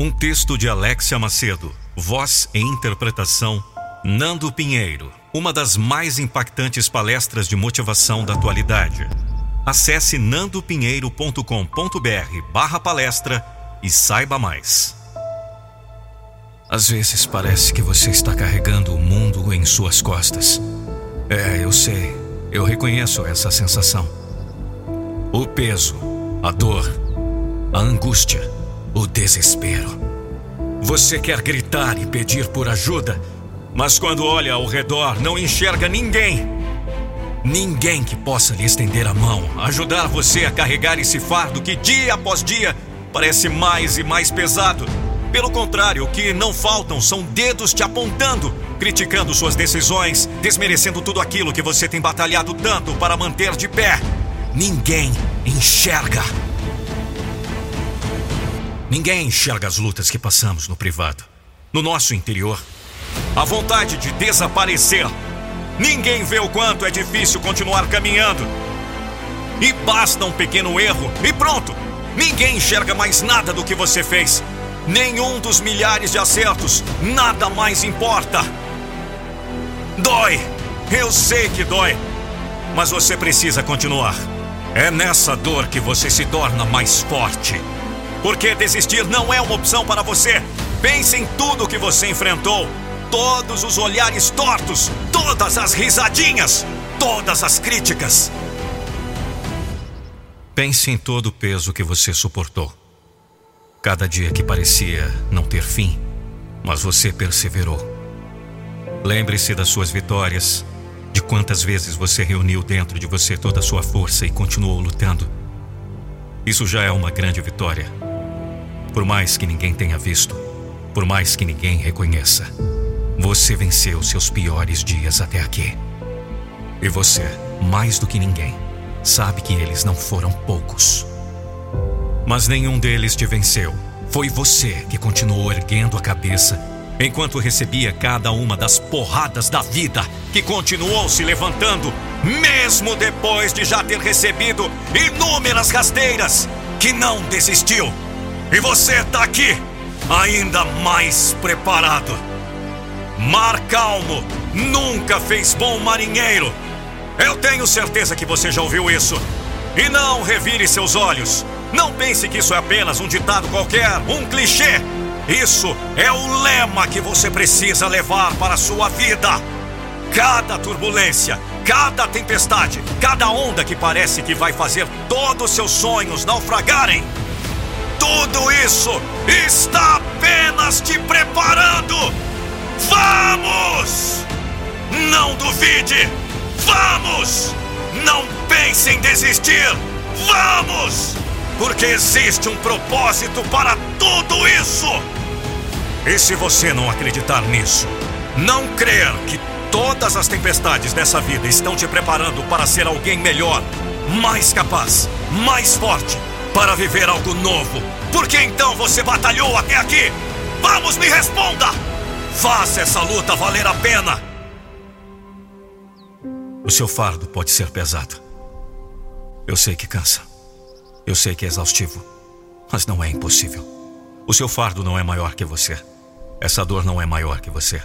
Um texto de Alexia Macedo, voz e interpretação Nando Pinheiro, uma das mais impactantes palestras de motivação da atualidade. Acesse nandopinheiro.com.br barra palestra e saiba mais. Às vezes parece que você está carregando o mundo em suas costas. É, eu sei, eu reconheço essa sensação. O peso, a dor, a angústia, o desespero. Você quer gritar e pedir por ajuda, mas quando olha ao redor não enxerga ninguém. Ninguém que possa lhe estender a mão, ajudar você a carregar esse fardo que dia após dia parece mais e mais pesado. Pelo contrário, o que não faltam são dedos te apontando, criticando suas decisões, desmerecendo tudo aquilo que você tem batalhado tanto para manter de pé. Ninguém enxerga. Ninguém enxerga as lutas que passamos no privado, no nosso interior. A vontade de desaparecer. Ninguém vê o quanto é difícil continuar caminhando. E basta um pequeno erro e pronto! Ninguém enxerga mais nada do que você fez. Nenhum dos milhares de acertos, nada mais importa. Dói! Eu sei que dói. Mas você precisa continuar. É nessa dor que você se torna mais forte. Porque desistir não é uma opção para você. Pense em tudo que você enfrentou. Todos os olhares tortos, todas as risadinhas, todas as críticas. Pense em todo o peso que você suportou. Cada dia que parecia não ter fim, mas você perseverou. Lembre-se das suas vitórias, de quantas vezes você reuniu dentro de você toda a sua força e continuou lutando. Isso já é uma grande vitória. Por mais que ninguém tenha visto, por mais que ninguém reconheça, você venceu seus piores dias até aqui. E você, mais do que ninguém, sabe que eles não foram poucos. Mas nenhum deles te venceu. Foi você que continuou erguendo a cabeça enquanto recebia cada uma das porradas da vida, que continuou se levantando, mesmo depois de já ter recebido inúmeras rasteiras, que não desistiu. E você está aqui, ainda mais preparado. Mar calmo nunca fez bom marinheiro. Eu tenho certeza que você já ouviu isso. E não revire seus olhos. Não pense que isso é apenas um ditado qualquer, um clichê. Isso é o lema que você precisa levar para a sua vida. Cada turbulência, cada tempestade, cada onda que parece que vai fazer todos os seus sonhos naufragarem. Isso está apenas te preparando. Vamos! Não duvide! Vamos! Não pense em desistir! Vamos! Porque existe um propósito para tudo isso! E se você não acreditar nisso, não crer que todas as tempestades dessa vida estão te preparando para ser alguém melhor, mais capaz, mais forte, para viver algo novo, por que então você batalhou até aqui? Vamos, me responda! Faça essa luta valer a pena! O seu fardo pode ser pesado. Eu sei que cansa. Eu sei que é exaustivo. Mas não é impossível. O seu fardo não é maior que você. Essa dor não é maior que você.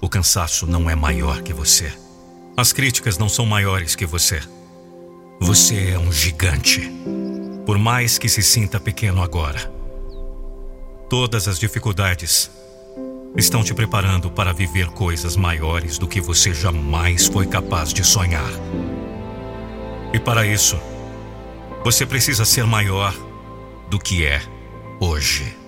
O cansaço não é maior que você. As críticas não são maiores que você. Você é um gigante. Por mais que se sinta pequeno agora. Todas as dificuldades estão te preparando para viver coisas maiores do que você jamais foi capaz de sonhar. E para isso, você precisa ser maior do que é hoje.